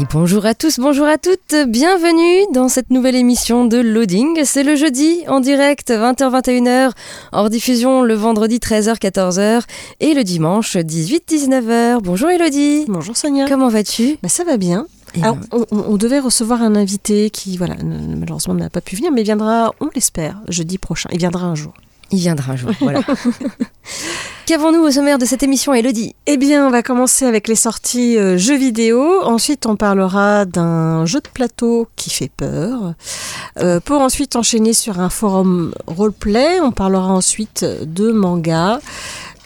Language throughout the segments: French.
Et bonjour à tous, bonjour à toutes, bienvenue dans cette nouvelle émission de Loading. C'est le jeudi en direct 20h-21h, hors diffusion le vendredi 13h-14h et le dimanche 18-19h. Bonjour Elodie. Bonjour Sonia. Comment vas-tu? Bah, ça va bien. Alors, on, on- devait recevoir un invité qui, voilà, malheureusement n'a pas pu venir, mais viendra, on l'espère, jeudi prochain. Il viendra un jour. Il viendra un jour, voilà. Qu'avons-nous au sommaire de cette émission Elodie? Eh bien, on va commencer avec les sorties euh, jeux vidéo. Ensuite, on parlera d'un jeu de plateau qui fait peur. Euh, pour ensuite enchaîner sur un forum roleplay. On parlera ensuite de manga.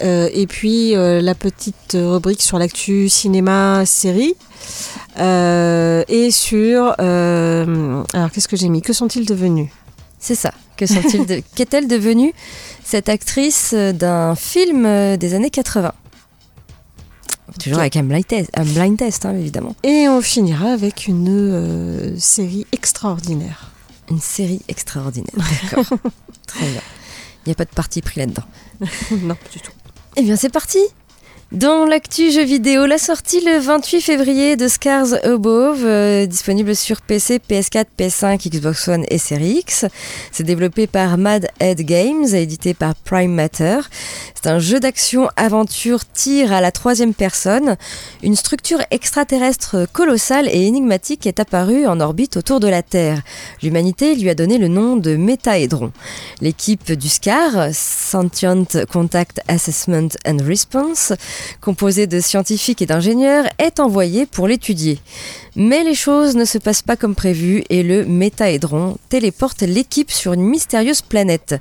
Euh, et puis, la petite rubrique sur l'actu cinéma-série. Et sur... alors, qu'est-ce que j'ai mis? Que sont-ils devenus? C'est ça. Que sont-ils de... Qu'est-elle devenue cette actrice euh, d'un film euh, des années 80 Toujours avec un blind test, un blind test hein, évidemment. Et on finira avec une euh, série extraordinaire. Une série extraordinaire. D'accord. Très bien. Il n'y a pas de parti pris là-dedans. non, pas du tout. Eh bien, c'est parti dans l'actu jeu vidéo, la sortie le 28 février de Scars Above, euh, disponible sur PC, PS4, PS5, Xbox One et Series X. C'est développé par Mad Head Games et édité par Prime Matter. C'est un jeu d'action, aventure, tir à la troisième personne. Une structure extraterrestre colossale et énigmatique est apparue en orbite autour de la Terre. L'humanité lui a donné le nom de Métaédron. L'équipe du SCAR, Sentient Contact Assessment and Response, composée de scientifiques et d'ingénieurs, est envoyée pour l'étudier. Mais les choses ne se passent pas comme prévu et le métaédron téléporte l'équipe sur une mystérieuse planète.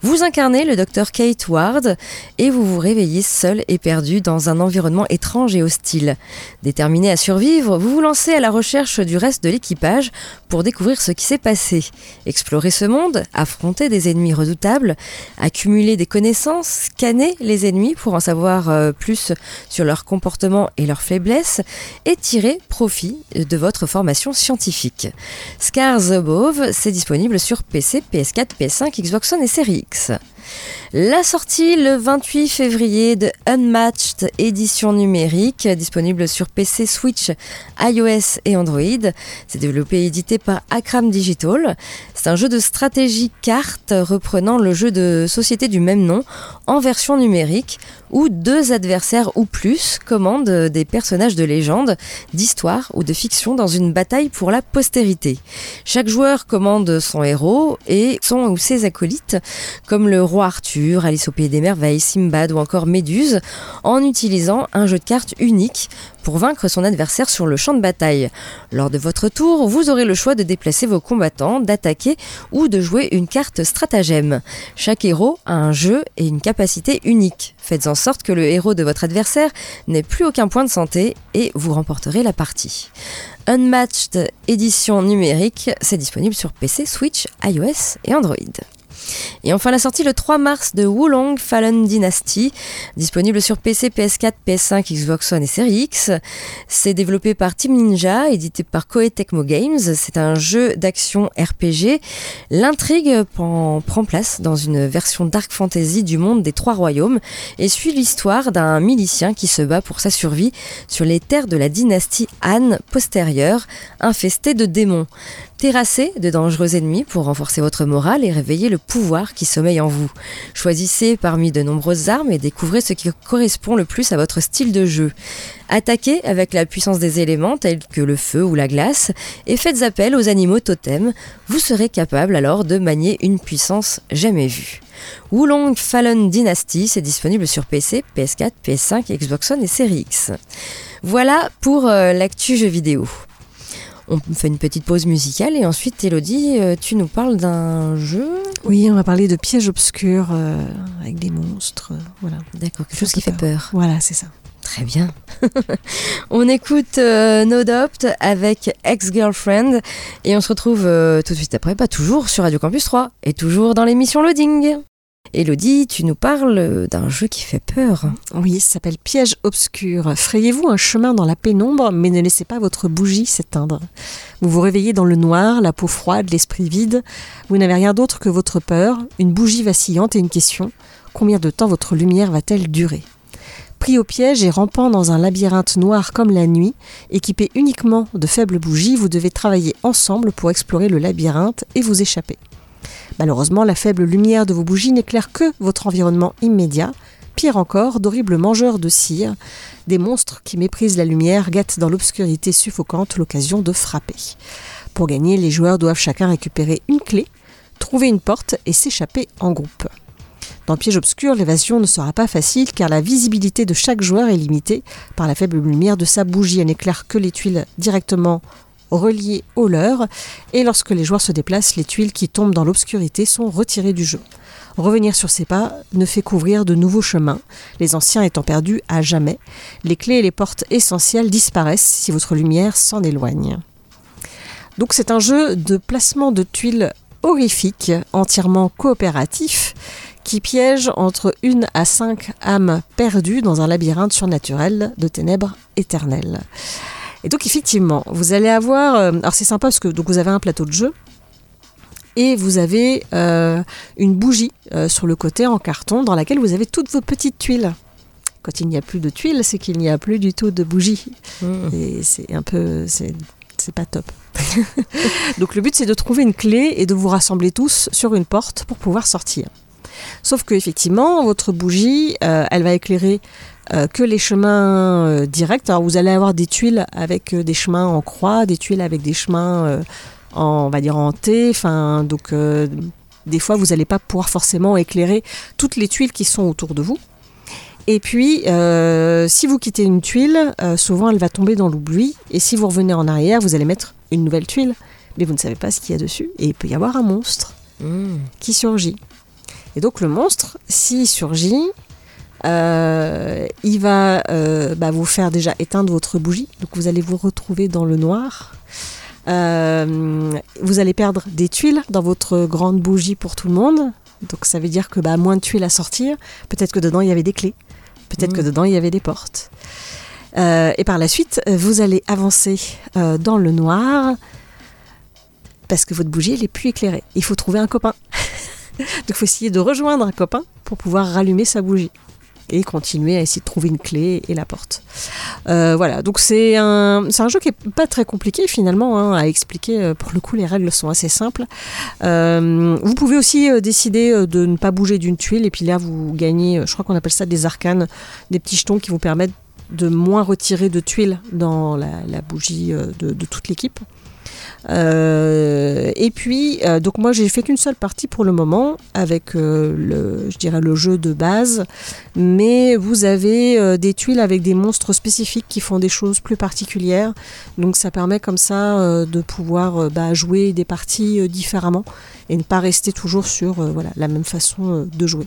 Vous incarnez le docteur Kate Ward et vous vous réveillez seul et perdu dans un environnement étrange et hostile. Déterminé à survivre, vous vous lancez à la recherche du reste de l'équipage pour découvrir ce qui s'est passé. Explorer ce monde, affronter des ennemis redoutables, accumuler des connaissances, scanner les ennemis pour en savoir euh, plus sur leur comportement et leurs faiblesses et tirer profit de votre formation scientifique. Scars Above, c'est disponible sur PC, PS4, PS5, Xbox One et Series X. La sortie le 28 février de Unmatched édition numérique, disponible sur PC, Switch, iOS et Android. C'est développé et édité par Akram Digital. C'est un jeu de stratégie carte reprenant le jeu de société du même nom en version numérique où deux adversaires ou plus commandent des personnages de légende, d'histoire ou de fiction dans une bataille pour la postérité. Chaque joueur commande son héros et son ou ses acolytes, comme le Arthur, Alice au pays des merveilles, Simbad ou encore Méduse, en utilisant un jeu de cartes unique pour vaincre son adversaire sur le champ de bataille. Lors de votre tour, vous aurez le choix de déplacer vos combattants, d'attaquer ou de jouer une carte stratagème. Chaque héros a un jeu et une capacité unique. Faites en sorte que le héros de votre adversaire n'ait plus aucun point de santé et vous remporterez la partie. Unmatched édition numérique, c'est disponible sur PC, Switch, iOS et Android. Et enfin la sortie le 3 mars de Wulong Fallen Dynasty, disponible sur PC, PS4, PS5, Xbox One et Series X. C'est développé par Team Ninja, édité par Koei Tecmo Games. C'est un jeu d'action RPG. L'intrigue prend, prend place dans une version dark fantasy du monde des Trois Royaumes et suit l'histoire d'un milicien qui se bat pour sa survie sur les terres de la dynastie Han postérieure, infestée de démons. Terrassez de dangereux ennemis pour renforcer votre morale et réveiller le pouvoir qui sommeille en vous. Choisissez parmi de nombreuses armes et découvrez ce qui correspond le plus à votre style de jeu. Attaquez avec la puissance des éléments tels que le feu ou la glace et faites appel aux animaux totems. Vous serez capable alors de manier une puissance jamais vue. Wulong Fallen Dynasty, c'est disponible sur PC, PS4, PS5, Xbox One et Series X. Voilà pour euh, l'actu jeu vidéo. On fait une petite pause musicale et ensuite, Elodie, euh, tu nous parles d'un jeu. Oui, on va parler de pièges obscurs euh, avec des monstres. euh, voilà. D'accord, quelque chose qui fait peur. Voilà, c'est ça. Très bien. on écoute euh, No Doubt avec Ex-Girlfriend et on se retrouve tout de suite après, pas toujours sur Radio Campus 3 et toujours dans l'émission Loading. Elodie, tu nous parles d'un jeu qui fait peur. Oui, ça s'appelle Piège obscur. Frayez-vous un chemin dans la pénombre, mais ne laissez pas votre bougie s'éteindre. Vous vous réveillez dans le noir, la peau froide, l'esprit vide. Vous n'avez rien d'autre que votre peur, une bougie vacillante et une question. Combien de temps votre lumière va-t-elle durer? Pris au piège et rampant dans un labyrinthe noir comme la nuit, équipé uniquement de faibles bougies, vous devez travailler ensemble pour explorer le labyrinthe et vous échapper. Malheureusement, la faible lumière de vos bougies n'éclaire que votre environnement immédiat. Pire encore, d'horribles mangeurs de cire, des monstres qui méprisent la lumière, gâtent dans l'obscurité suffocante l'occasion de frapper. Pour gagner, les joueurs doivent chacun récupérer une clé, trouver une porte et s'échapper en groupe. Dans Piège obscur, l'évasion ne sera pas facile car la visibilité de chaque joueur est limitée par la faible lumière de sa bougie. Elle n'éclaire que les tuiles directement reliées au leur et lorsque les joueurs se déplacent, les tuiles qui tombent dans l'obscurité sont retirées du jeu. Revenir sur ses pas ne fait qu'ouvrir de nouveaux chemins, les anciens étant perdus à jamais. Les clés et les portes essentielles disparaissent si votre lumière s'en éloigne. Donc c'est un jeu de placement de tuiles horrifique, entièrement coopératif, qui piège entre une à cinq âmes perdues dans un labyrinthe surnaturel de ténèbres éternelles. Et donc effectivement, vous allez avoir, euh, alors c'est sympa parce que donc vous avez un plateau de jeu et vous avez euh, une bougie euh, sur le côté en carton dans laquelle vous avez toutes vos petites tuiles. Quand il n'y a plus de tuiles, c'est qu'il n'y a plus du tout de bougies. Et c'est un peu, c'est c'est pas top. Donc le but c'est de trouver une clé et de vous rassembler tous sur une porte pour pouvoir sortir. Sauf que effectivement votre bougie, euh, elle va éclairer euh, que les chemins euh, directs. Alors vous allez avoir des tuiles avec des chemins en croix, des tuiles avec des chemins en, on va dire en T. Enfin donc des fois vous n'allez pas pouvoir forcément éclairer toutes les tuiles qui sont autour de vous. Et puis, euh, si vous quittez une tuile, euh, souvent elle va tomber dans l'oubli. Et si vous revenez en arrière, vous allez mettre une nouvelle tuile. Mais vous ne savez pas ce qu'il y a dessus. Et il peut y avoir un monstre qui surgit. Et donc le monstre, s'il surgit, euh, il va euh, bah, vous faire déjà éteindre votre bougie. Donc vous allez vous retrouver dans le noir. Euh, vous allez perdre des tuiles dans votre grande bougie pour tout le monde. Donc ça veut dire que bah, moins de tuiles à sortir. Peut-être que dedans il y avait des clés. Peut-être que dedans il y avait des portes. Et par la suite, vous allez avancer dans le noir parce que votre bougie elle est plus éclairée. Il faut trouver un copain. Donc il faut essayer de rejoindre un copain pour pouvoir rallumer sa bougie et continuer à essayer de trouver une clé et la porte. Euh, voilà, donc c'est un, un jeu qui est pas très compliqué finalement hein, à expliquer. Euh, Pour le coup, les règles sont assez simples. Euh, vous pouvez aussi décider de ne pas bouger d'une tuile et puis là vous gagnez, je crois qu'on appelle ça des arcanes, des petits jetons qui vous permettent de moins retirer de tuiles dans la, bougie de toute l'équipe. Euh, et puis, euh, donc moi j'ai fait qu'une seule partie pour le moment avec euh, le, je dirais le jeu de base, mais vous avez euh, des tuiles avec des monstres spécifiques qui font des choses plus particulières, donc ça permet comme ça euh, de pouvoir euh, bah, jouer des parties différemment et ne pas rester toujours sur voilà la même façon de jouer.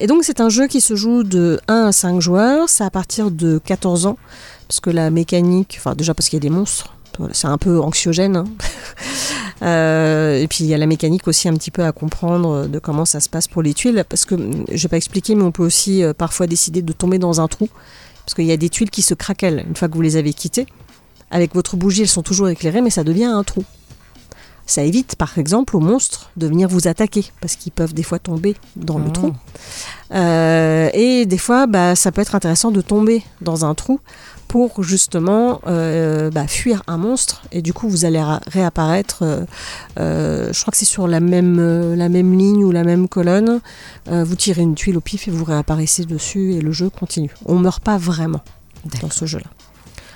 Et donc c'est un jeu qui se joue de 1 à 5 joueurs, c'est à partir de 14 ans, parce que la mécanique, enfin déjà parce qu'il y a des monstres, voilà, c'est un peu anxiogène. hein. Euh, et puis il y a la mécanique aussi un petit peu à comprendre de comment ça se passe pour les tuiles, parce que hum, je vais pas expliquer, mais on peut aussi euh, parfois décider de tomber dans un trou, parce qu'il y a des tuiles qui se craquellent une fois que vous les avez quittées. Avec votre bougie, elles sont toujours éclairées, mais ça devient un trou. Ça évite, par exemple, aux monstres de venir vous attaquer, parce qu'ils peuvent des fois tomber dans le Ah. trou. Euh, et des fois, bah, ça peut être intéressant de tomber dans un trou pour justement euh, bah, fuir un monstre. Et du coup, vous allez ra- réapparaître, euh, euh, je crois que c'est sur la même, la même ligne ou la même colonne. Vous tirez une tuile au pif et vous réapparaissez dessus et le jeu continue. On meurt pas vraiment dans ce jeu-là.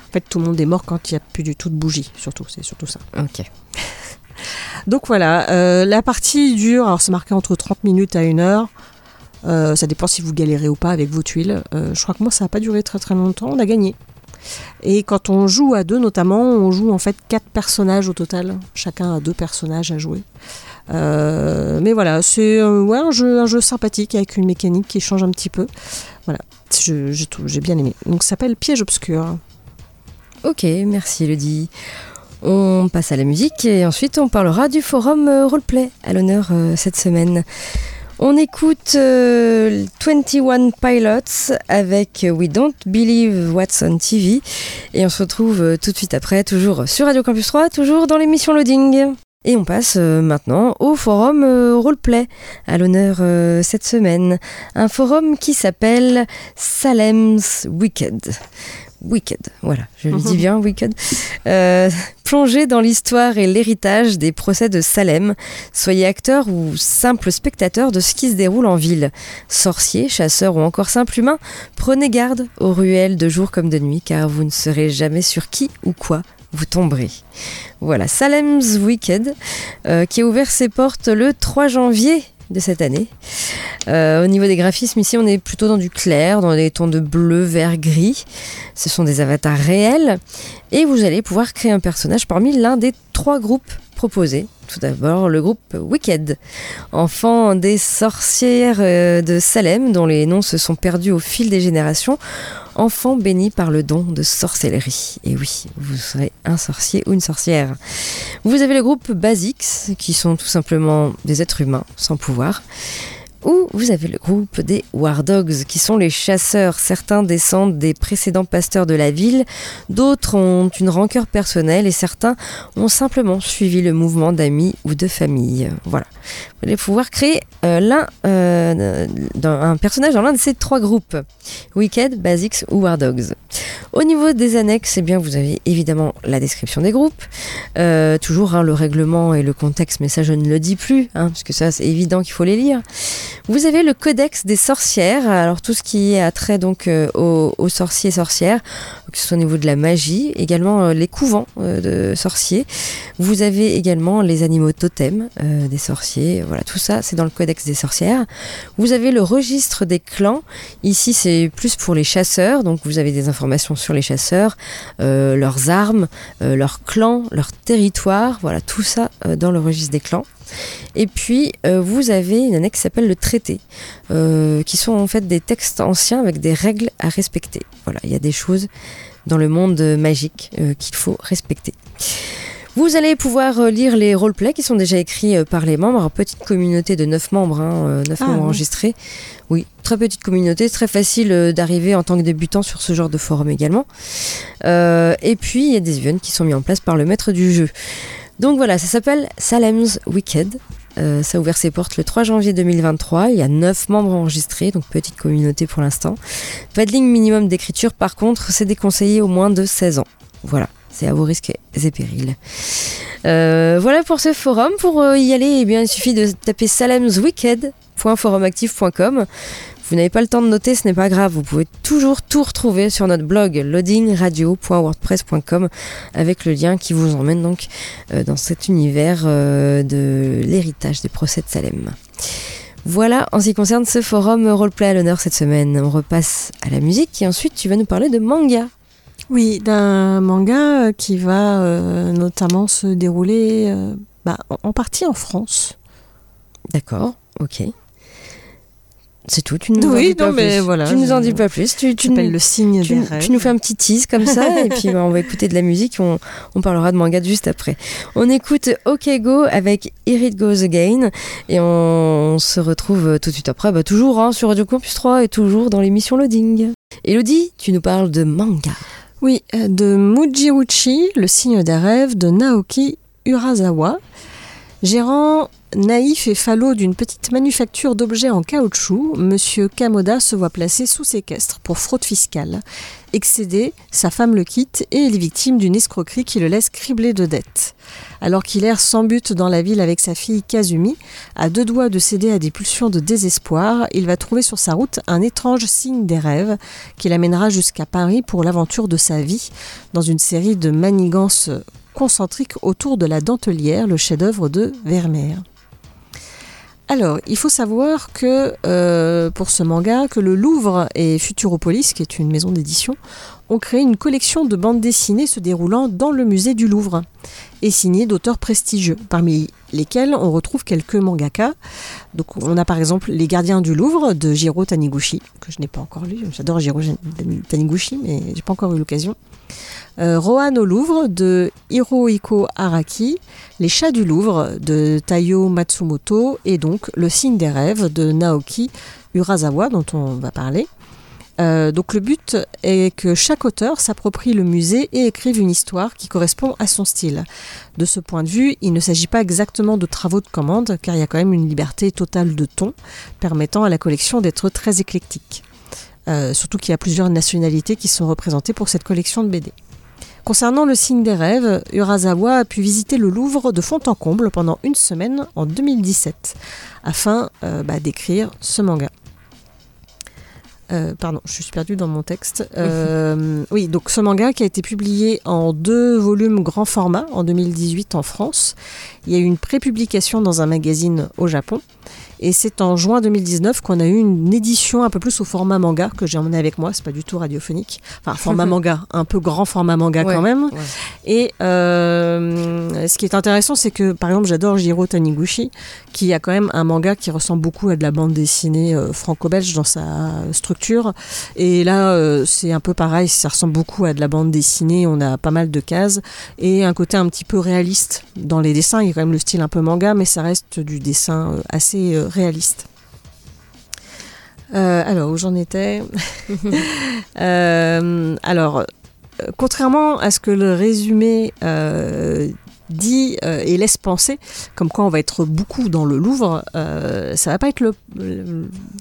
En fait, tout le monde est mort quand il n'y a plus du tout de bougie, surtout. C'est surtout ça. Ok. Donc voilà, euh, la partie dure, alors c'est marqué entre 30 minutes à 1 heure. Euh, ça dépend si vous galérez ou pas avec vos tuiles. Euh, je crois que moi ça n'a pas duré très très longtemps, on a gagné. Et quand on joue à deux, notamment, on joue en fait quatre personnages au total. Chacun a deux personnages à jouer. Euh, mais voilà, c'est euh, un, jeu, sympathique avec une mécanique qui change un petit peu. Voilà, j'ai bien aimé. Donc ça s'appelle Piège obscur. Ok, merci Elodie. On passe à la musique et ensuite on parlera du forum euh, roleplay à l'honneur cette semaine. On écoute euh, 21 Pilots avec We Don't Believe What's on TV et on se retrouve euh, tout de suite après, toujours sur Radio Campus 3, toujours dans l'émission Loading. Et on passe euh, maintenant au forum euh, roleplay à l'honneur euh, cette semaine. Un forum qui s'appelle Salem's Wicked. Wicked, voilà, je le dis bien, Wicked. Euh, plongez dans l'histoire et l'héritage des procès de Salem. Soyez acteur ou simple spectateur de ce qui se déroule en ville. Sorcier, chasseur ou encore simple humain, prenez garde aux ruelles de jour comme de nuit, car vous ne saurez jamais sur qui ou quoi vous tomberez. Voilà, Salem's Wicked, euh, qui a ouvert ses portes le 3 janvier de cette année. Euh, au niveau des graphismes, ici, on est plutôt dans du clair, dans des tons de bleu, vert, gris. Ce sont des avatars réels. Et vous allez pouvoir créer un personnage parmi l'un des trois groupes proposés. Tout d'abord, le groupe Wicked, enfant des sorcières euh, de Salem, dont les noms se sont perdus au fil des générations. Enfant béni par le don de sorcellerie. Et oui, vous serez un sorcier ou une sorcière. Vous avez le groupe Basics, qui sont tout simplement des êtres humains sans pouvoir. Ou vous avez le groupe des War Dogs, qui sont les chasseurs. Certains descendent des précédents pasteurs de la ville, d'autres ont une rancœur personnelle et certains ont simplement suivi le mouvement d'amis ou de famille. Voilà. Vous allez pouvoir créer euh, l'un, euh, un personnage dans l'un de ces trois groupes Wicked, Basics ou War Dogs. Au niveau des annexes, eh bien, vous avez évidemment la description des groupes, euh, toujours hein, le règlement et le contexte, mais ça je ne le dis plus, hein, parce que ça c'est évident qu'il faut les lire. Vous avez le codex des sorcières, alors tout ce qui a trait donc euh, aux, aux sorciers et sorcières, que ce soit au niveau de la magie, également euh, les couvents euh, de sorciers. Vous avez également les animaux totems euh, des sorciers, voilà, tout ça c'est dans le codex des sorcières. Vous avez le registre des clans, ici c'est plus pour les chasseurs, donc vous avez des informations sur les chasseurs, leurs armes, leurs clans, leur territoire, voilà, tout ça dans le registre des clans. Et puis, euh, vous avez une annexe qui s'appelle le traité, euh, qui sont en fait des textes anciens avec des règles à respecter. Voilà, il y a des choses dans le monde magique euh, qu'il faut respecter. Vous allez pouvoir lire les roleplays qui sont déjà écrits par les membres. Petite communauté de 9 membres, hein, euh, 9 Ah, membres oui. enregistrés. Oui, très petite communauté, très facile d'arriver en tant que débutant sur ce genre de forum également. Euh, et puis, il y a des events qui sont mis en place par le maître du jeu. Donc voilà, ça s'appelle Salem's Wicked. Euh, ça a ouvert ses portes le 3 janvier 2023. Il y a 9 membres enregistrés, donc petite communauté pour l'instant. Pas de ligne minimum d'écriture, par contre, c'est déconseillé au moins de 16 ans. Voilà, c'est à vos risques et périls. Euh, voilà pour ce forum. Pour euh, y aller, eh bien, il suffit de taper salemswicked.forumactif.com. Vous n'avez pas le temps de noter, ce n'est pas grave. Vous pouvez toujours tout retrouver sur notre blog loadingradio.wordpress.com avec le lien qui vous emmène donc euh, dans cet univers euh, de l'héritage des procès de Salem. Voilà en ce qui concerne ce forum roleplay à l'honneur cette semaine. On repasse à la musique et ensuite tu vas nous parler de manga. Oui, d'un manga euh, qui va euh, notamment se dérouler euh, bah, en partie en France. D'accord, ok. C'est tout, tu nous en Oui, dis pas mais plus. voilà, tu nous en dis pas plus. Tu, Tu nous- le signe tu, des tu rêves. nous fais un petit tease comme ça et puis bah, on va écouter de la musique on, on parlera de manga juste après. On écoute OK Go avec Here It Goes Again et on, se retrouve tout de suite après, bah, toujours hein, sur Radio Campus 3 et toujours dans l'émission Loading. Elodie, tu nous parles de manga. Oui, euh, de Mujiuchi, le signe des rêves de Naoki Urasawa. Gérant naïf et falot d'une petite manufacture d'objets en caoutchouc, Monsieur Kamoda se voit placé sous séquestre pour fraude fiscale. Excédé, sa femme le quitte et il est victime d'une escroquerie qui le laisse criblé de dettes. Alors qu'il erre sans but dans la ville avec sa fille Kazumi, à deux doigts de céder à des pulsions de désespoir, il va trouver sur sa route un étrange signe des rêves qui l'amènera jusqu'à Paris pour l'aventure de sa vie, dans une série de manigances concentriques autour de la dentelière, le chef-d'œuvre de Vermeer. Alors, il faut savoir que euh, pour ce manga, que le Louvre et Futuropolis, qui est une maison d'édition, ont créé une collection de bandes dessinées se déroulant dans le musée du Louvre et signée d'auteurs prestigieux, parmi lesquels on retrouve quelques mangaka. Donc on a par exemple Les Gardiens du Louvre de Jiro Taniguchi, que je n'ai pas encore lu. J'adore Jiro Taniguchi, mais j'ai pas encore eu l'occasion. Euh, Rohan au Louvre de Hirohiko Araki, Les Chats du Louvre de Taiyo Matsumoto et donc Le Signe des Rêves de Naoki Urasawa dont on va parler. Euh, donc le but est que chaque auteur s'approprie le musée et écrive une histoire qui correspond à son style. De ce point de vue, il ne s'agit pas exactement de travaux de commande, car il y a quand même une liberté totale de ton, permettant à la collection d'être très éclectique. Euh, surtout qu'il y a plusieurs nationalités qui sont représentées pour cette collection de BD. Concernant le signe des rêves, Urasawa a pu visiter le Louvre de fond en comble pendant une semaine en 2017, afin euh, bah, d'écrire ce manga. Euh, pardon, je suis perdue dans mon texte. Euh, oui, donc ce manga qui a été publié en deux volumes grand format en 2018 en France. Il y a eu une prépublication dans un magazine au Japon. Et c'est en juin 2019 qu'on a eu une édition un peu plus au format manga que j'ai emmené avec moi. C'est pas du tout radiophonique. Enfin, format manga, un peu grand format manga quand même. Et euh, ce qui est intéressant, c'est que par exemple, j'adore Jiro Taniguchi, qui a quand même un manga qui ressemble beaucoup à de la bande dessinée euh, franco-belge dans sa structure. Et là, euh, c'est un peu pareil. Ça ressemble beaucoup à de la bande dessinée. On a pas mal de cases et un côté un petit peu réaliste dans les dessins. Il y a quand même le style un peu manga, mais ça reste du dessin assez réaliste. Euh, alors, où j'en étais euh, Alors, contrairement à ce que le résumé euh, dit et laisse penser, comme quoi on va être beaucoup dans le Louvre, ça va pas être le,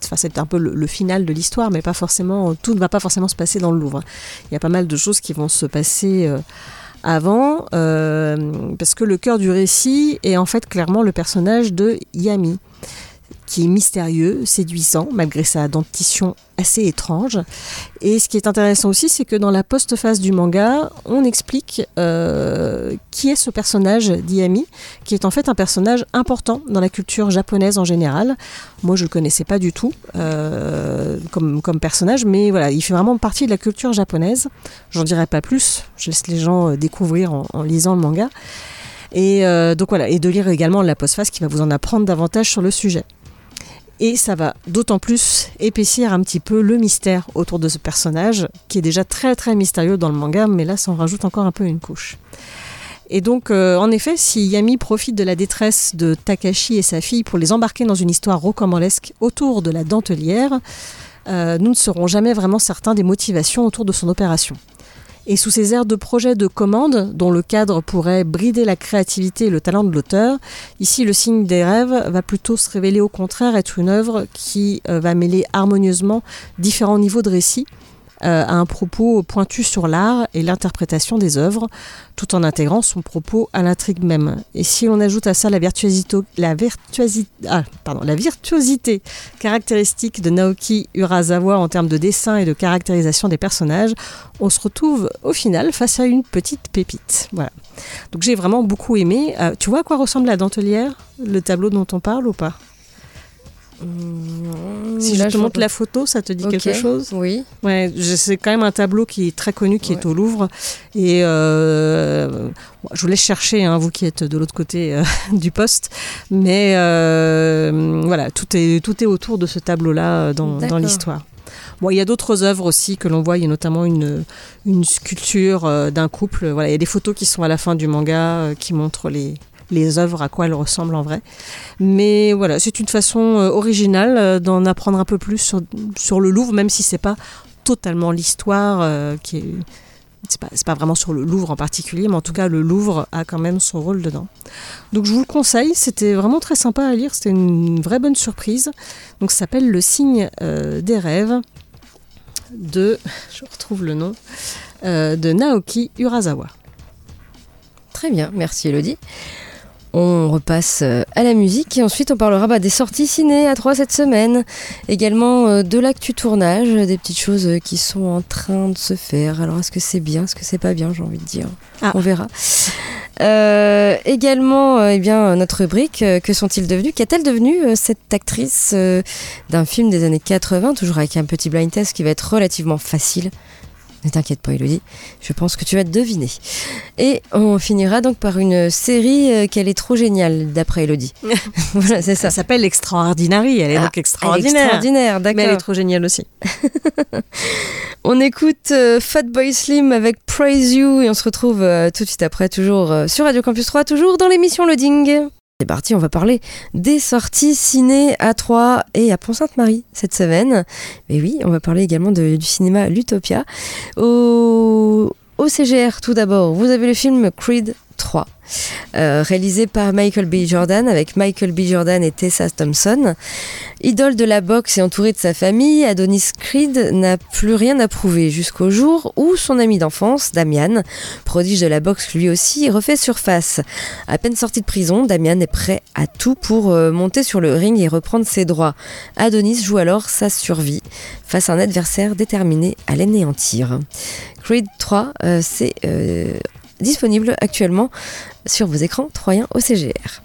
enfin c'est un peu le, final de l'histoire, mais pas forcément, tout ne va pas forcément se passer dans le Louvre. Il y a pas mal de choses qui vont se passer avant, parce que le cœur du récit est en fait clairement le personnage de Yami qui est mystérieux, séduisant, malgré sa dentition assez étrange. Et ce qui est intéressant aussi, c'est que dans la post-phase du manga, on explique euh, qui est ce personnage d'Iami, qui est en fait un personnage important dans la culture japonaise en général. Moi, je le connaissais pas du tout euh, comme, personnage, mais voilà, il fait vraiment partie de la culture japonaise. J'en dirai pas plus, je laisse les gens euh, découvrir en, lisant le manga. Et donc voilà, et de lire également la post-phase qui va vous en apprendre davantage sur le sujet. Et ça va d'autant plus épaissir un petit peu le mystère autour de ce personnage, qui est déjà très très mystérieux dans le manga, mais là ça en rajoute encore un peu une couche. Et donc, euh, en effet, si Yami profite de la détresse de Takashi et sa fille pour les embarquer dans une histoire rocambolesque autour de la dentelière, euh, nous ne serons jamais vraiment certains des motivations autour de son opération. Et sous ces airs de projet de commande, dont le cadre pourrait brider la créativité et le talent de l'auteur, ici le signe des rêves va plutôt se révéler au contraire être une œuvre qui euh, va mêler harmonieusement différents niveaux de récit euh, à un propos pointu sur l'art et l'interprétation des œuvres, tout en intégrant son propos à l'intrigue même. Et si on ajoute à ça la virtuosité, la virtuosité, ah, pardon, la virtuosité caractéristique de Naoki Urasawa en termes de dessin et de caractérisation des personnages, on se retrouve au final face à une petite pépite. Voilà. Donc j'ai vraiment beaucoup aimé. Euh, tu vois à quoi ressemble la dentelière, le tableau dont on parle ou pas? Mmh, si je te montre la photo, ça te dit quelque chose? Oui. Ouais, c'est quand même un tableau qui est très connu, qui est au Louvre. Et euh, je vous laisse chercher, hein, vous qui êtes de l'autre côté euh, du poste. Mais euh, voilà, tout est, tout est autour de ce tableau-là dans, dans l'histoire. Bon, il y a d'autres œuvres aussi que l'on voit. Il y a notamment une, une sculpture d'un couple. Voilà, il y a des photos qui sont à la fin du manga qui montrent les, les œuvres, à quoi elles ressemblent en vrai. Mais voilà, c'est une façon euh, originale euh, d'en apprendre un peu plus sur, le Louvre, même si c'est pas totalement l'histoire euh, qui est c'est pas, pas, vraiment sur le Louvre en particulier, mais en tout cas, le Louvre a quand même son rôle dedans. Donc, je vous le conseille, c'était vraiment très sympa à lire, c'était une vraie bonne surprise. Donc, ça s'appelle Le signe des rêves de, je retrouve le nom, de Naoki Urasawa. Très bien, merci Elodie. On repasse euh, à la musique et ensuite on parlera bah, des sorties ciné à 3 cette semaine. Également euh, de l'actu tournage, des petites choses euh, qui sont en train de se faire. Alors est-ce que c'est bien, est-ce que c'est pas bien, j'ai envie de dire? Ah. On verra. également, eh bien, notre rubrique, que sont-ils devenus? Qu'est-elle devenue cette actrice d'un film des années 80, toujours avec un petit blind test qui va être relativement facile? Ne t'inquiète pas, Elodie, je pense que tu vas deviner. Et on finira donc par une série euh, qu'elle est trop géniale, d'après Elodie. voilà, c'est ça. Ça s'appelle Extraordinary. Elle est Ah, donc Elle est extraordinaire. extraordinaire, Mais elle est d'accord. trop géniale aussi. On écoute euh, Fatboy Slim avec Praise You et on se retrouve euh, tout de suite après, toujours euh, sur Radio Campus 3, toujours dans l'émission Loading. C'est parti, on va parler des sorties ciné à Troyes et à Pont-Sainte-Marie cette semaine. Mais oui, on va parler également du cinéma L'Utopia. Au, au CGR, tout d'abord, vous avez le film Creed 3. Euh, réalisé par Michael B. Jordan avec Michael B. Jordan et Tessa Thompson. Idole de la boxe et entouré de sa famille, Adonis Creed n'a plus rien à prouver jusqu'au jour où son ami d'enfance, Damian, prodige de la boxe lui aussi, refait surface. À peine sorti de prison, Damian est prêt à tout pour euh, monter sur le ring et reprendre ses droits. Adonis joue alors sa survie face à un adversaire déterminé à l'anéantir. Creed 3, euh, c'est disponible actuellement sur vos écrans troyens au CGR.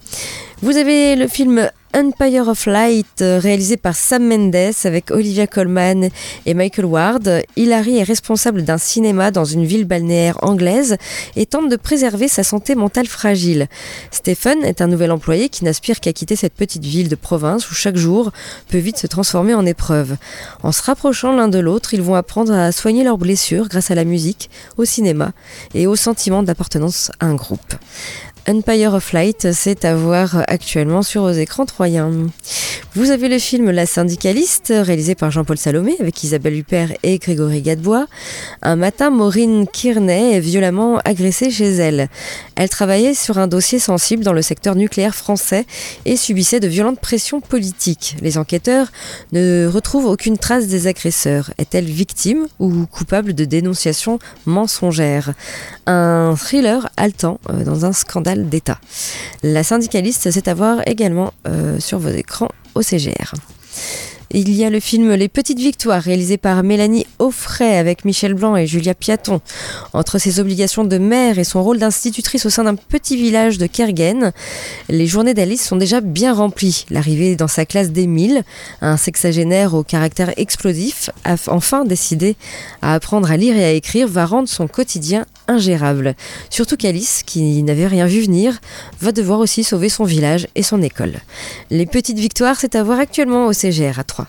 Vous avez le film Empire of Light, euh, réalisé par Sam Mendes avec Olivia Colman et Michael Ward. Hilary est responsable d'un cinéma dans une ville balnéaire anglaise et tente de préserver sa santé mentale fragile. Stephen est un nouvel employé qui n'aspire qu'à quitter cette petite ville de province où chaque jour peut vite se transformer en épreuve. En se rapprochant l'un de l'autre, ils vont apprendre à soigner leurs blessures grâce à la musique, au cinéma et au sentiment d'appartenance à un groupe. Empire of Light, c'est à voir actuellement sur vos écrans troyens. Vous avez le film La syndicaliste, réalisé par Jean-Paul Salomé avec Isabelle Huppert et Grégory Gadebois. Un matin, Maureen Kearney est violemment agressée chez elle. Elle travaillait sur un dossier sensible dans le secteur nucléaire français et subissait de violentes pressions politiques. Les enquêteurs ne retrouvent aucune trace des agresseurs. Est-elle victime ou coupable de dénonciations mensongères? Un thriller haletant euh, dans un scandale d'État. La syndicaliste, c'est à voir également euh, sur vos écrans au CGR. Il y a le film Les Petites Victoires, réalisé par Mélanie Offray avec Michel Blanc et Julia Piaton. Entre ses obligations de mère et son rôle d'institutrice au sein d'un petit village de Kerguen, les journées d'Alice sont déjà bien remplies. L'arrivée dans sa classe d'Émile, un sexagénaire au caractère explosif, a enfin décidé à apprendre à lire et à écrire, va rendre son quotidien ingérable. Surtout qu'Alice, qui n'avait rien vu venir, va devoir aussi sauver son village et son école. Les Petites Victoires, c'est à actuellement au CGR à 3.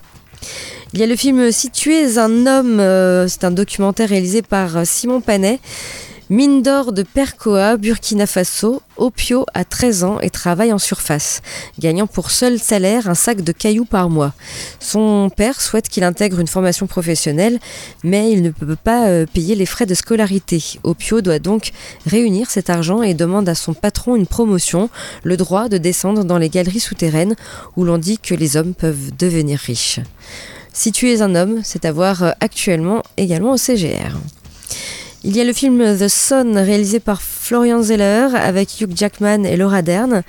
Il y a le film Si un homme, euh, c'est un documentaire réalisé par euh, Simon Panet. Mine d'or de Percoa, Burkina Faso, Opio a 13 ans et travaille en surface, gagnant pour seul salaire un sac de cailloux par mois. Son père souhaite qu'il intègre une formation professionnelle, mais il ne peut pas euh, payer les frais de scolarité. Opio doit donc réunir cet argent et demande à son patron une promotion, le droit de descendre dans les galeries souterraines où l'on dit que les hommes peuvent devenir riches. Si tu es un homme, c'est à euh, actuellement également au CGR. Il y a le film The Sun réalisé par Florian Zeller avec Hugh Jackman et Laura Dern.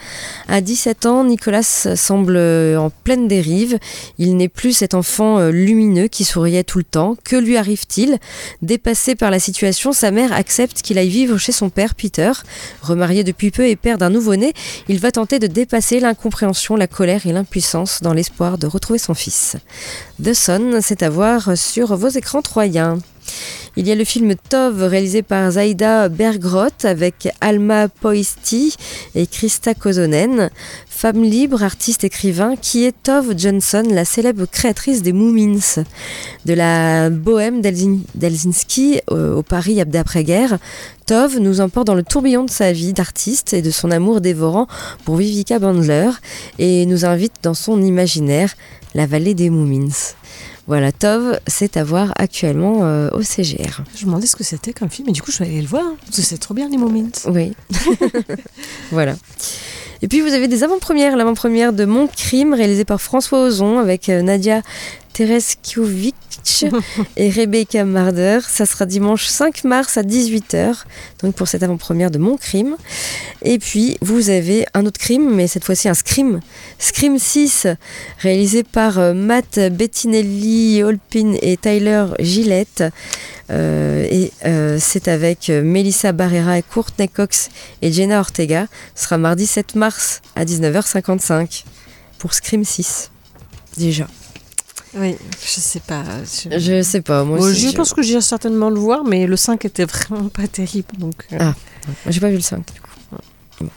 À 17 ans, Nicolas semble en pleine dérive. Il n'est plus cet enfant euh, lumineux qui souriait tout le temps. Que lui arrive-t-il? Dépassé par la situation, sa mère accepte qu'il aille vivre chez son père Peter. Remarié depuis peu et père d'un nouveau-né, il va tenter de dépasser l'incompréhension, la colère et l'impuissance dans l'espoir de retrouver son fils. The Sun, c'est à voir sur vos écrans troyens. Il y a le film Tov réalisé par Zaida Bergroth avec Alma Poisti et Krista Kozonen. Femme libre, artiste, écrivain, qui est Tove Johnson, la célèbre créatrice des Moomins, de la bohème d'Elzin- d'Helsinki euh, au Paris d'après-guerre. Tove nous emporte dans le tourbillon de sa vie d'artiste et de son amour dévorant pour Vivica Bandler et nous invite dans son imaginaire, la vallée des Moomins. Voilà, Tove, c'est à voir actuellement euh, au CGR. Je me demandais ce que c'était comme film, et du coup, je vais aller le voir. Parce que c'est trop bien, les Moments. Oui. voilà. Et puis vous avez des avant-premières. L'avant-première de Mon Crime, réalisé par François Ozon avec euh, Nadia Tereskiewicz et Rebecca Marder. Ça sera dimanche 5 mars à 18h, donc pour cette avant-première de Mon Crime. Et puis vous avez un autre crime, mais cette fois-ci un Scream. Scream 6, réalisé par euh, Matt Bettinelli, Holpin et Tyler Gillette. Euh, et euh, c'est avec Melissa Barrera et Courtney Cox et Jenna Ortega. Ce sera mardi 7 mars à 19h55 pour Scream 6. Déjà. Oui, je sais pas. Je, Je sais pas, moi aussi. je pense que j'irai certainement le voir, mais le 5 était vraiment pas terrible. Donc, euh, Ah. J'ai pas vu le 5 du coup. Bon.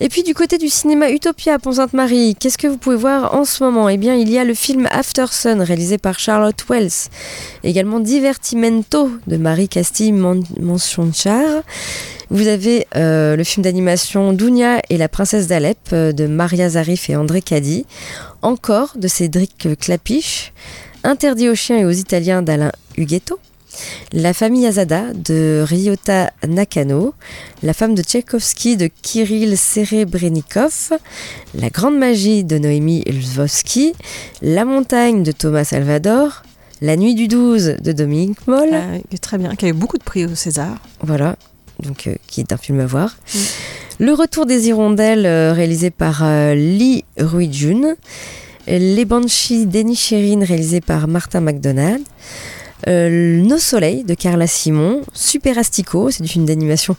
Et puis du côté du cinéma Utopia à Pont-Sainte-Marie, qu'est-ce que vous pouvez voir en ce moment? Eh bien, il y a le film After Sun réalisé par Charlotte Wells, également Divertimento de Marie Castille Manchonchar. Vous avez euh, le film d'animation Dounia et la princesse d'Alep euh, de Maria Zarif et André Caddy, encore de Cédric Clapiche, Interdit aux chiens et aux Italiens d'Alain Huguetto, La famille Azada de Ryota Nakano, La femme de Tchaïkovski de Kirill Serebrennikov, La grande magie de Noémie Lvovsky, La montagne de Thomas Salvador, La nuit du 12 de Dominique Moll, ah, très bien, qui a eu beaucoup de prix au César. voilà, donc euh, qui est un film à voir. Le retour des hirondelles euh, réalisé par euh, Lee Ruijun, Les Banshees d'Enisherin réalisé par Martin McDonald, Nos soleils de Carla Simon, Super Astico, c'est du film d'animation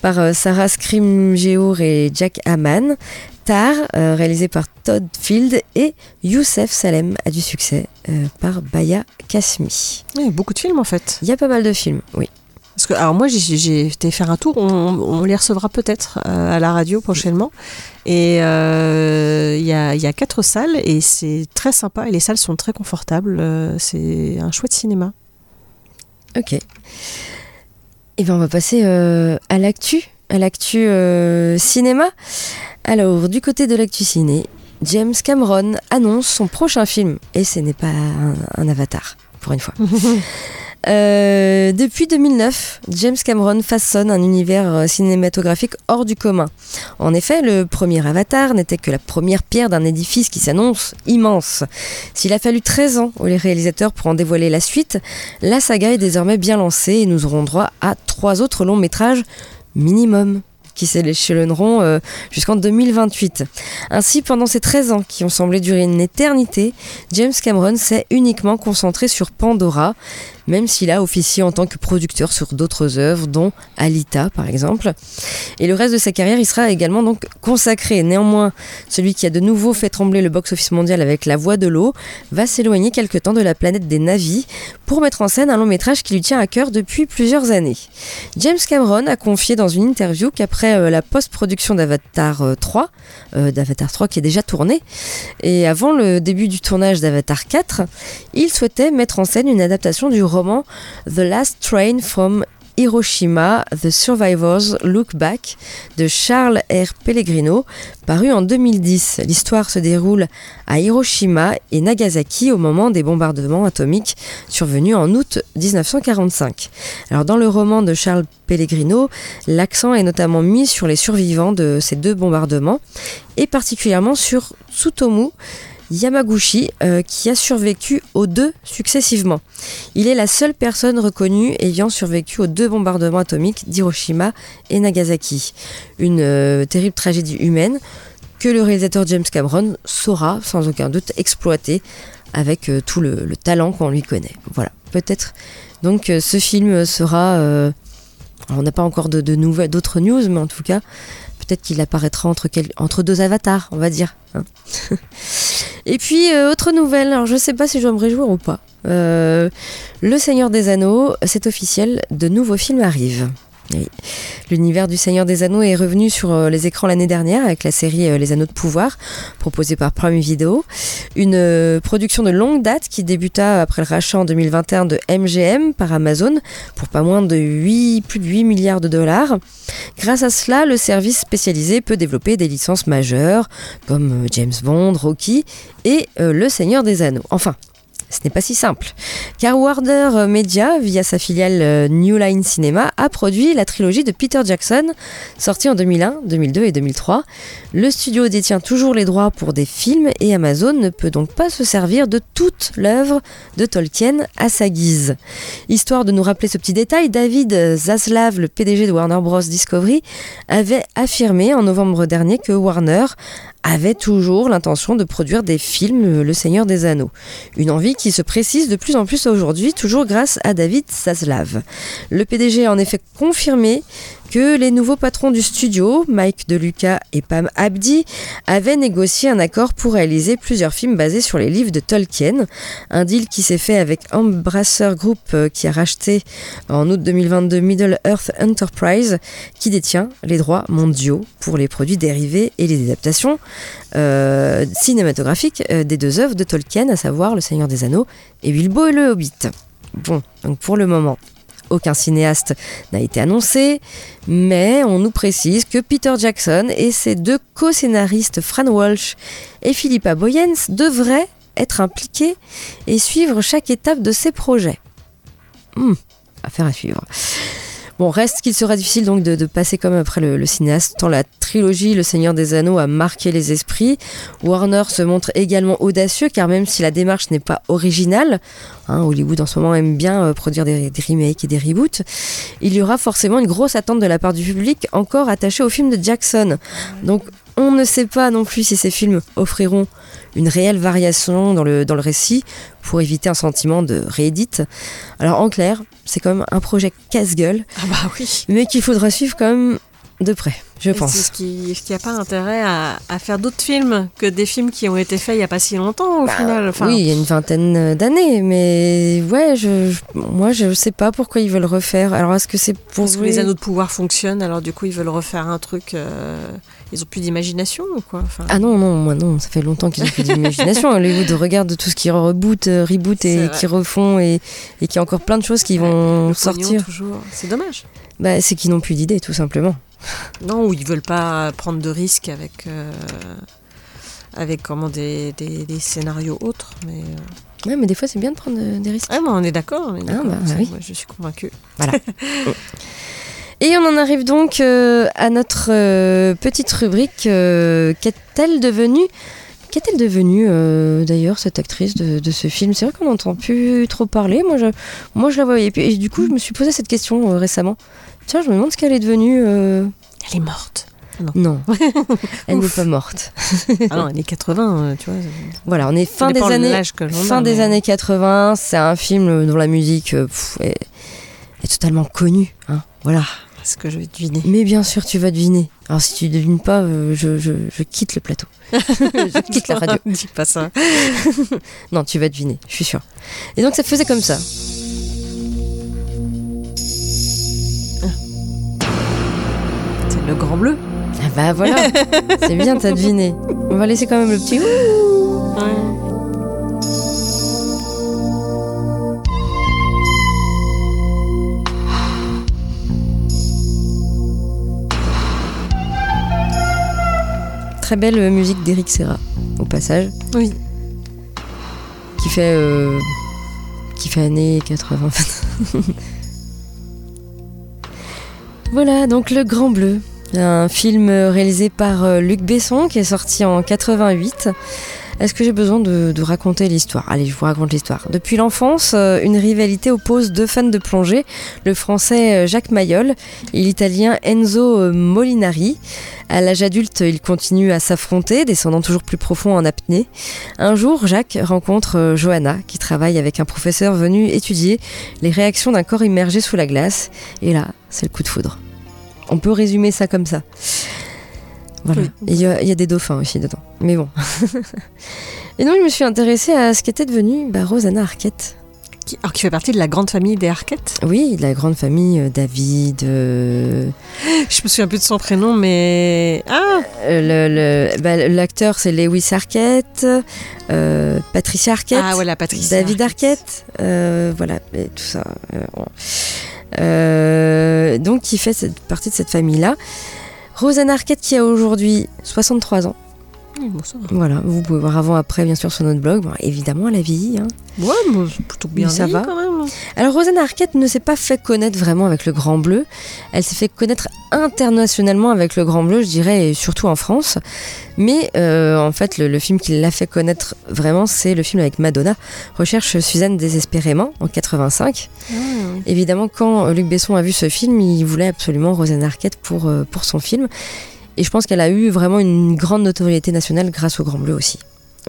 par Sarah Scrimgeour et Jack Haman, Tar, réalisé par Todd Field et Youssef Salem a du succès par Baya Kasmi. Il y a beaucoup de films en fait. Il y a pas mal de films, oui. Parce que, alors moi, j'ai- été faire un tour, on, on les recevra peut-être euh, à la radio prochainement. Et euh, il y, a, il y a quatre salles et c'est très sympa et les salles sont très confortables. euh, c'est un chouette cinéma. Ok. Et bien on va passer euh, à l'actu, à l'actu cinéma. Alors, du côté de l'actu ciné, James Cameron annonce son prochain film. Et ce n'est pas un, un avatar, pour une fois. Euh, depuis 2009, James Cameron façonne un univers euh, cinématographique hors du commun. En effet, le premier Avatar n'était que la première pierre d'un édifice qui s'annonce immense. S'il a fallu 13 ans aux réalisateurs pour en dévoiler la suite, la saga est désormais bien lancée et nous aurons droit à trois autres longs métrages minimum qui s'échelonneront euh, jusqu'en 2028. Ainsi, pendant ces 13 ans qui ont semblé durer une éternité, James Cameron s'est uniquement concentré sur Pandora, même s'il a officié en tant que producteur sur d'autres œuvres, dont Alita par exemple. Et le reste de sa carrière, il sera également consacré. Néanmoins, celui qui a de nouveau fait trembler le box-office mondial avec La Voix de l'eau va s'éloigner quelque temps de la planète des navis pour mettre en scène un long métrage qui lui tient à cœur depuis plusieurs années. James Cameron a confié dans une interview qu'après euh, la post-production d'Avatar euh, 3, euh, d'Avatar 3 qui est déjà tourné, et avant le début du tournage d'Avatar 4, il souhaitait mettre en scène une adaptation du roman The Last Train from Hiroshima, The Survivors Look Back de Charles R. Pellegrino, paru en 2010. L'histoire se déroule à Hiroshima et Nagasaki au moment des bombardements atomiques survenus en août 1945. Alors dans le roman de Charles Pellegrino, l'accent est notamment mis sur les survivants de ces deux bombardements et particulièrement sur Tsutomu, Yamaguchi, euh, qui a survécu aux deux successivement. Il est la seule personne reconnue ayant survécu aux deux bombardements atomiques d'Hiroshima et Nagasaki. Une euh, terrible tragédie humaine que le réalisateur James Cameron saura sans aucun doute exploiter avec euh, tout le, le talent qu'on lui connaît. Voilà, peut-être. Donc ce film sera... on n'a pas encore de, d'autres news, mais en tout cas, peut-être qu'il apparaîtra entre, entre deux avatars, on va dire. hein. Et puis, euh, autre nouvelle, alors je sais pas si je dois me réjouir ou pas. Euh, le Seigneur des Anneaux, c'est officiel, de nouveaux films arrivent. Oui. L'univers du Seigneur des Anneaux est revenu sur euh, les écrans l'année dernière avec la série euh, Les Anneaux de Pouvoir, proposée par Prime Video. Une euh, production de longue date qui débuta après le rachat en 2021 de MGM par Amazon pour pas moins de 8, plus de 8 milliards de dollars. Grâce à cela, le service spécialisé peut développer des licences majeures comme James Bond, Rocky et Le Seigneur des Anneaux. Enfin, ce n'est pas si simple, car Warner Media, via sa filiale euh, New Line Cinema, a produit la trilogie de Peter Jackson, sortie en 2001, 2002 et 2003. Le studio détient toujours les droits pour des films et Amazon ne peut donc pas se servir de toute l'œuvre de Tolkien à sa guise. Histoire de nous rappeler ce petit détail, David Zaslav, le PDG de Warner Bros. Discovery, avait affirmé en novembre dernier que Warner avait toujours l'intention de produire des films euh, Le Seigneur des Anneaux. Une envie qui se précise de plus en plus aujourd'hui, toujours grâce à David Zaslav. Le PDG a en effet confirmé que les nouveaux patrons du studio, Mike DeLuca et Pam Abdi, avaient négocié un accord pour réaliser plusieurs films basés sur les livres de Tolkien. Un deal qui s'est fait avec Embracer Group euh, qui a racheté en août 2022 Middle Earth Enterprise qui détient les droits mondiaux pour les produits dérivés et les adaptations euh, cinématographiques euh, des deux œuvres de Tolkien, à savoir Le Seigneur des Anneaux et Bilbo et le Hobbit. Bon, donc pour le moment, aucun cinéaste n'a été annoncé, mais on nous précise que Peter Jackson et ses deux co-scénaristes Fran Walsh et Philippa Boyens devraient être impliqués et suivre chaque étape de ces projets. Hmm, affaire à suivre. Bon, reste qu'il sera difficile donc de, passer comme après le, cinéaste, tant la trilogie Le Seigneur des Anneaux a marqué les esprits. Warner se montre également audacieux, car même si la démarche n'est pas originale, hein, Hollywood en ce moment aime bien euh, produire des, des, remakes et des reboots, il y aura forcément une grosse attente de la part du public encore attaché au film de Jackson. Donc on ne sait pas non plus si ces films offriront une réelle variation dans le, dans le récit pour éviter un sentiment de réédite. Alors en clair, c'est quand même un projet casse-gueule, ah bah oui. mais qu'il faudra suivre quand même de près, je Et pense. Est-ce qu'il n'y a pas intérêt à, à faire d'autres films que des films qui ont été faits il n'y a pas si longtemps au Bah, final? Enfin, Oui, il y a une vingtaine d'années, mais ouais, je, je- moi je sais pas pourquoi ils veulent refaire. Alors est-ce que c'est pour Parce que les anneaux de pouvoir fonctionnent, alors du coup ils veulent refaire un truc. euh, ils ont plus d'imagination ou quoi? Enfin, Ah non, non, moi non, ça fait longtemps qu'ils ont plus d'imagination. Hollywood regarde tout ce qui reboot, euh, reboot et qui refont et, et qu'il y a encore plein de choses qui vont sortir. C'est dommage. Bah, c'est qu'ils n'ont plus d'idées, tout simplement. Non, ou ils veulent pas prendre de risques avec. euh, avec comment des, des, des scénarios autres, mais euh, Ouais, mais des fois c'est bien de prendre euh, des risques. ah, mais on est d'accord, d'accord. bah, bah oui. moi, je suis convaincue. Et on en arrive donc euh, à notre petite rubrique. Qu'est-elle devenue Qu'est-elle devenue euh, d'ailleurs cette actrice de, de ce film? C'est vrai qu'on n'entend plus trop parler. Moi je, moi, je la voyais. plus. Et du coup, je me suis posé cette question euh, récemment. Tiens, je me demande ce qu'elle est devenue. euh, Elle est morte. Non, elle n'est pas morte. Ah non, elle est 80, euh, tu vois. Voilà, on est fin des années, a, fin des mais- années 80. C'est un film dont la musique euh, pff, est, est totalement connue. hein, voilà. Est-ce que je vais deviner Mais bien sûr, tu vas deviner. Alors si tu devines pas, je, je, je quitte le plateau. je quitte la radio. Dis pas ça. Non, tu vas deviner, je suis sûre. Et donc ça faisait comme ça. Bleu. Ah bah voilà, c'est bien, t'as deviné. On va laisser quand même le petit. Très belle euh, musique d'Eric Serra, au passage, Oui. qui fait, euh, qui fait années 80. voilà, donc Le Grand Bleu, un film réalisé par euh, Luc Besson qui est sorti en 88. Est-ce que j'ai besoin de, raconter l'histoire? Allez, je vous raconte l'histoire. Depuis l'enfance, euh, une rivalité oppose deux fans de plongée, le français euh, Jacques Mayol et l'italien Enzo Molinari. À l'âge adulte, ils continuent à s'affronter, descendant toujours plus profond en apnée. Un jour, Jacques rencontre Johanna, qui travaille avec un professeur venu étudier les réactions d'un corps immergé sous la glace. Et là, c'est le coup de foudre. On peut résumer ça comme ça. Voilà. Oui. Il y, a- il y a des dauphins aussi dedans. Mais bon. Et donc, je me suis intéressée à ce qu'était devenue bah, Rosanna Arquette. Qui, alors, qui fait partie de la grande famille des Arquettes? Oui, de la grande famille euh, David, euh, Je me souviens plus de son prénom, mais. Ah euh, le- le- bah, l'acteur c'est Lewis Arquette, euh, Patricia Arquette, Ah, voilà, Patricia. David Arquette, voilà, et tout ça. bon. Euh, donc, qui fait partie de cette famille-là. Rosanna Arquette qui a aujourd'hui 63 ans. Bon, ça. Voilà, vous pouvez voir avant, après, bien sûr, sur notre blog. Bon, évidemment, elle a vieilli. hein. Ouais, c'est plutôt bien ça va. quand même. Alors Rosanna Arquette ne s'est pas fait connaître vraiment avec le Grand Bleu. Elle s'est fait connaître internationalement avec le Grand Bleu, je dirais, et surtout en France. Mais euh, en fait, le, le film qui l'a fait connaître vraiment, c'est le film avec Madonna, Recherche Suzanne désespérément, en 85. Ah. Évidemment, quand Luc Besson a vu ce film, il voulait absolument Rosanna Arquette pour, euh, pour son film. Et je pense qu'elle a eu vraiment une grande notoriété nationale grâce au Grand Bleu aussi.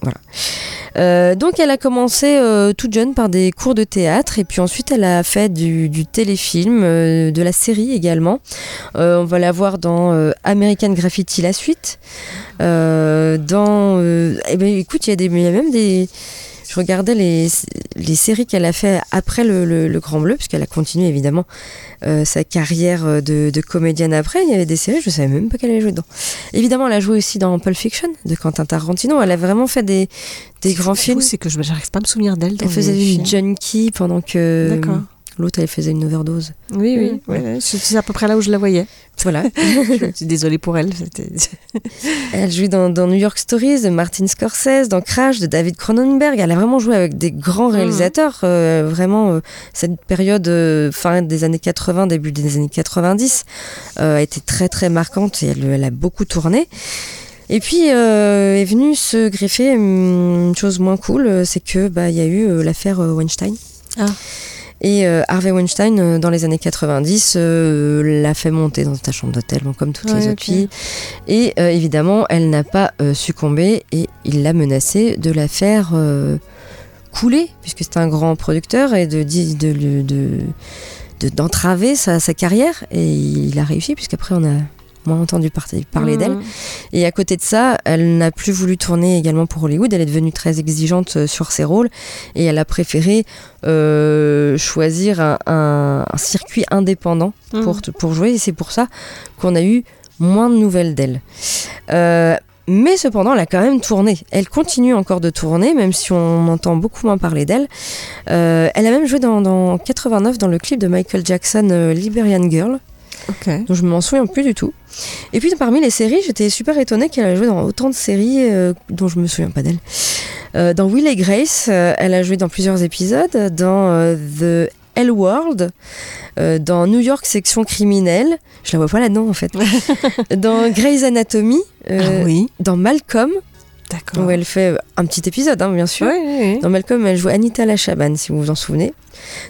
Voilà. Euh, donc elle a commencé euh, toute jeune par des cours de théâtre et puis ensuite elle a fait du, téléfilm, euh, de la série également. On va la voir dans American Graffiti la suite. Dans, eh ben, écoute, il y y a même des. Je regardais les, les séries qu'elle a fait après le, le- le Grand Bleu, puisqu'elle a continué évidemment euh, sa carrière euh, de, de comédienne après. Il y avait des séries, je savais même pas qu'elle allait jouer dedans. Évidemment, elle a joué aussi dans Pulp Fiction de Quentin Tarantino. Elle a vraiment fait des, des grands films. C'est que je n'arrive pas à me souvenir d'elle. Elle faisait films. junkie pendant que D'accord. L'autre elle faisait une overdose. Oui, oui. Mm. ouais, ouais, C'est à peu près là où je la voyais. Voilà. je suis désolée pour elle. Elle joue dans, dans New York Stories de Martin Scorsese, dans Crash de David Cronenberg. Elle a vraiment joué avec des grands réalisateurs. euh, vraiment, euh, cette période euh, fin des années 80, début des années 90 euh, a été très très marquante et elle, elle a beaucoup tourné. Et puis euh, est venue se greffer hum, une chose moins cool, c'est que bah il y a eu euh, l'affaire euh, Weinstein. Ah. Et euh, Harvey Weinstein, euh, dans les années 90, euh, l'a fait monter dans sa chambre d'hôtel, bon, comme toutes les autres filles. Et évidemment, elle n'a pas succombé et il l'a menacé de la faire couler, puisque c'est un grand producteur, et de de- de- de- de- d'entraver sa, sa carrière. Et il a réussi, puisqu'après, on a moins entendu par- parler d'elle. Mhm. Et à côté de ça, elle n'a plus voulu tourner également pour Hollywood. Elle est devenue très exigeante euh, sur ses rôles et elle a préféré euh, choisir un, un- un circuit indépendant pour, Mhm. pour jouer. Et c'est pour ça qu'on a eu moins de nouvelles d'elle. Euh, mais cependant, elle a quand même tourné. Elle continue encore de tourner, même si on entend beaucoup moins parler d'elle. Euh, elle a même joué dans, dans 89 dans le clip de Michael Jackson, Liberian Girl Ok. dont je m'en souviens plus du tout. Et puis parmi les séries, j'étais super étonnée qu'elle a joué dans autant de séries euh, dont je me souviens pas d'elle. Euh, dans Will et Grace, euh, elle a joué dans plusieurs épisodes, dans The L World, dans New York section criminelle, je la vois pas là-dedans en fait, dans Grey's Anatomy, ah oui. dans Malcolm. Où elle fait un petit épisode hein, bien sûr. Ouais, ouais. Dans Malcolm, elle joue Anita Lachaban, si vous vous en souvenez.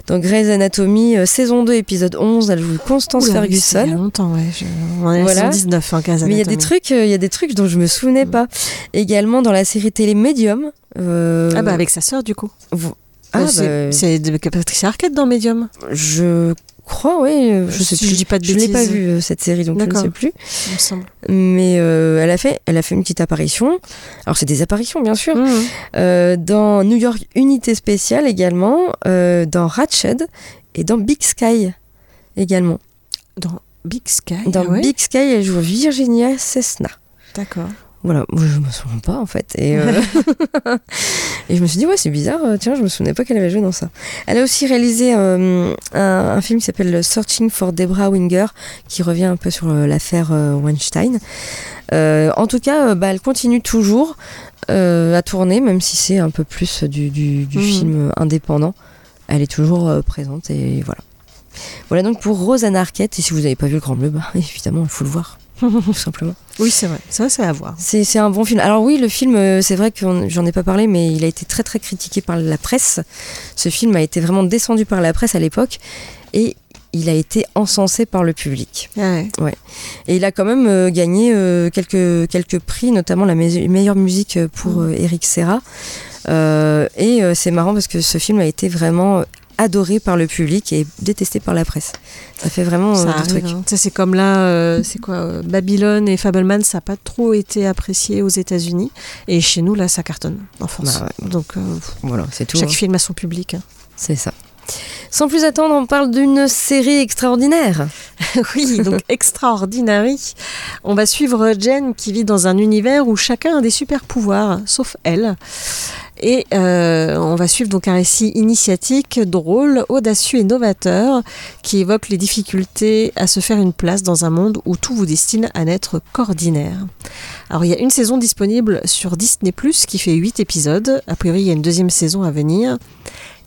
Dans Grey's Anatomy, euh, saison 2, épisode 11, elle joue Constance Oula, oui, Ferguson. Il y a longtemps, ouais. Je... On est Voilà. 119, hein, 15 Mais il y a des trucs, euh, il y a des trucs dont je me souvenais Mm. pas. Également dans la série télé Medium. euh, Ah bah avec sa sœur du coup. vous- ah, c'est bah, c'est de Patricia Arquette dans Medium. je crois, oui. euh, Je sais Si plus. je dis pas de Je l'ai pas vue euh, cette série, donc je ne sais plus. Mais euh, elle a fait, elle a fait une petite apparition. Alors c'est des apparitions bien sûr. Euh, dans New York Unité Spéciale également, dans Ratched et dans Big Sky également. Dans Big Sky. Dans ouais Big Sky, elle joue Virginia Cessna. D'accord. Voilà, je me souviens pas en fait. Et, euh, et je me suis dit, ouais, c'est bizarre, euh, tiens, je me souvenais pas qu'elle avait joué dans ça. Elle a aussi réalisé euh, un, un film qui s'appelle Searching for Debra Winger, qui revient un peu sur l'affaire euh, Weinstein. En tout cas, bah, elle continue toujours à tourner, même si c'est un peu plus du, du, du Mhm. film indépendant. Elle est toujours présente et voilà. Voilà donc pour Rosanna Arquette. Et si vous n'avez pas vu le Grand Bleu, bah, évidemment, il faut le voir, tout simplement. Oui, c'est vrai. Ça, c'est à voir. C'est c'est un bon film. Alors oui, le film, euh, c'est vrai que j'en ai pas parlé, mais il a été très très critiqué par la presse. Ce film a été vraiment descendu par la presse à l'époque et il a été encensé par le public. Ah ouais. Et il a quand même euh, gagné euh, quelques, quelques prix, notamment la me- meilleure musique pour euh, Eric Serra. Et c'est marrant parce que ce film a été vraiment adoré par le public et détesté par la presse. Ça fait vraiment euh, Ça du arrive, truc. hein. C'est comme là, euh, c'est quoi euh, Babylone et Fableman, ça n'a pas trop été apprécié aux États-Unis. Et chez nous, là, ça cartonne en France. Bah ouais. Donc, euh, Voilà, c'est tout. chaque hein. film a son public. hein. C'est ça. Sans plus attendre, on parle d'une série extraordinaire. oui, donc Extraordinary. On va suivre Jen qui vit dans un univers où chacun a des super pouvoirs, sauf elle. Et euh, on va suivre donc un récit initiatique, drôle, audacieux et novateur qui évoque les difficultés à se faire une place dans un monde où tout vous destine à n'être qu'ordinaire. Alors il y a une saison disponible sur Disney ⁇ qui fait 8 épisodes. A priori il y a une deuxième saison à venir.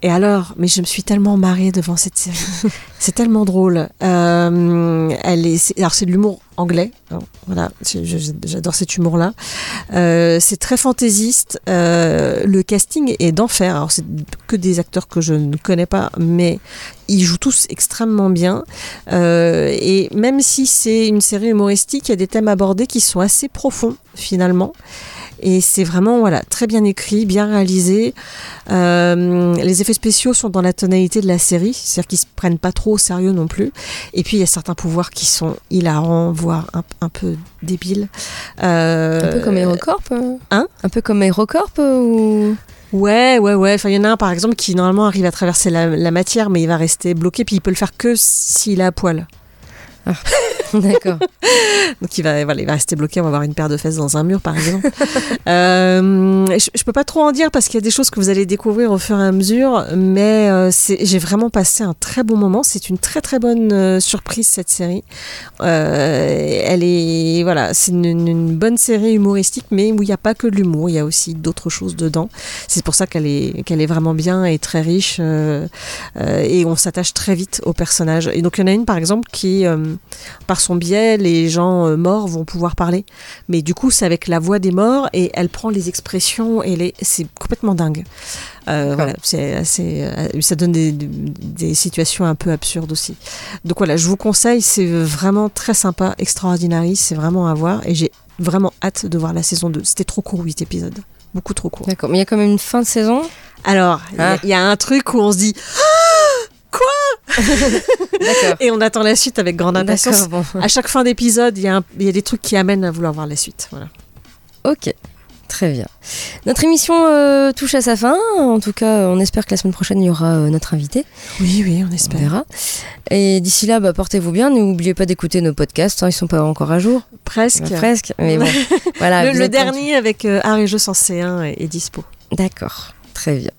Et alors, mais je me suis tellement marrée devant cette série. c'est tellement drôle. Euh, elle est, alors c'est de l'humour anglais. Alors, voilà, j'adore cet humour-là. Euh, c'est très fantaisiste. Euh, le casting est d'enfer. Alors c'est que des acteurs que je ne connais pas, mais ils jouent tous extrêmement bien. Euh, et même si c'est une série humoristique, il y a des thèmes abordés qui sont assez profonds finalement. Et c'est vraiment voilà très bien écrit, bien réalisé. Euh, les effets spéciaux sont dans la tonalité de la série, c'est-à-dire qu'ils se prennent pas trop au sérieux non plus. Et puis il y a certains pouvoirs qui sont hilarants, voire un, un peu débiles. Euh, Un peu comme HeroCorp euh Hein? Un peu comme HeroCorp euh, ou... Ouais, ouais, ouais. Enfin, il y en a un par exemple qui normalement arrive à traverser la, la matière, mais il va rester bloqué. Puis il peut le faire que s'il est à poil. D'accord. Donc il va, voilà, il va rester bloqué. On va avoir une paire de fesses dans un mur, par exemple. Euh, je, je peux pas trop en dire parce qu'il y a des choses que vous allez découvrir au fur et à mesure, mais euh, j'ai vraiment passé un très bon moment. C'est une très très bonne euh, surprise cette série. Elle est, voilà, c'est une, bonne série humoristique, mais où il n'y a pas que de l'humour. Il y a aussi d'autres choses dedans. C'est pour ça qu'elle est, qu'elle est vraiment bien et très riche. et on s'attache très vite aux personnages. Et donc il y en a une par exemple qui, par son biais, les gens euh, morts vont pouvoir parler. Mais du coup, c'est avec la voix des morts et elle prend les expressions et les... c'est complètement dingue. Euh, voilà, c'est assez, euh, ça donne des, des situations un peu absurdes aussi. Donc voilà, je vous conseille, c'est vraiment très sympa, extraordinaire, c'est vraiment à voir et j'ai vraiment hâte de voir la saison 2. C'était trop court, 8 épisodes. Beaucoup trop court. D'accord. Mais il y a quand même une fin de saison? Alors, il y a- Ah. il y, a un truc où on se dit Ah Quoi. Et on attend la suite avec grande impatience. Bon. À chaque fin d'épisode, il y, a y des trucs qui amènent à vouloir voir la suite. Voilà. Ok, très bien. Notre émission euh, touche à sa fin. En tout cas, on espère que la semaine prochaine, il y aura euh, notre invité. Oui, oui, on On espère. verra. Et d'ici là, bah, portez-vous bien. N'oubliez pas d'écouter nos podcasts. hein, ils sont pas encore à jour. Presque. Bah, presque. Mais bon, voilà. le dernier avec euh, Art et Jeux sans C1 est, est dispo. D'accord. Très bien.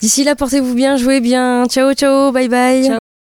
D'ici là, portez-vous bien, jouez bien. Ciao, ciao, bye bye.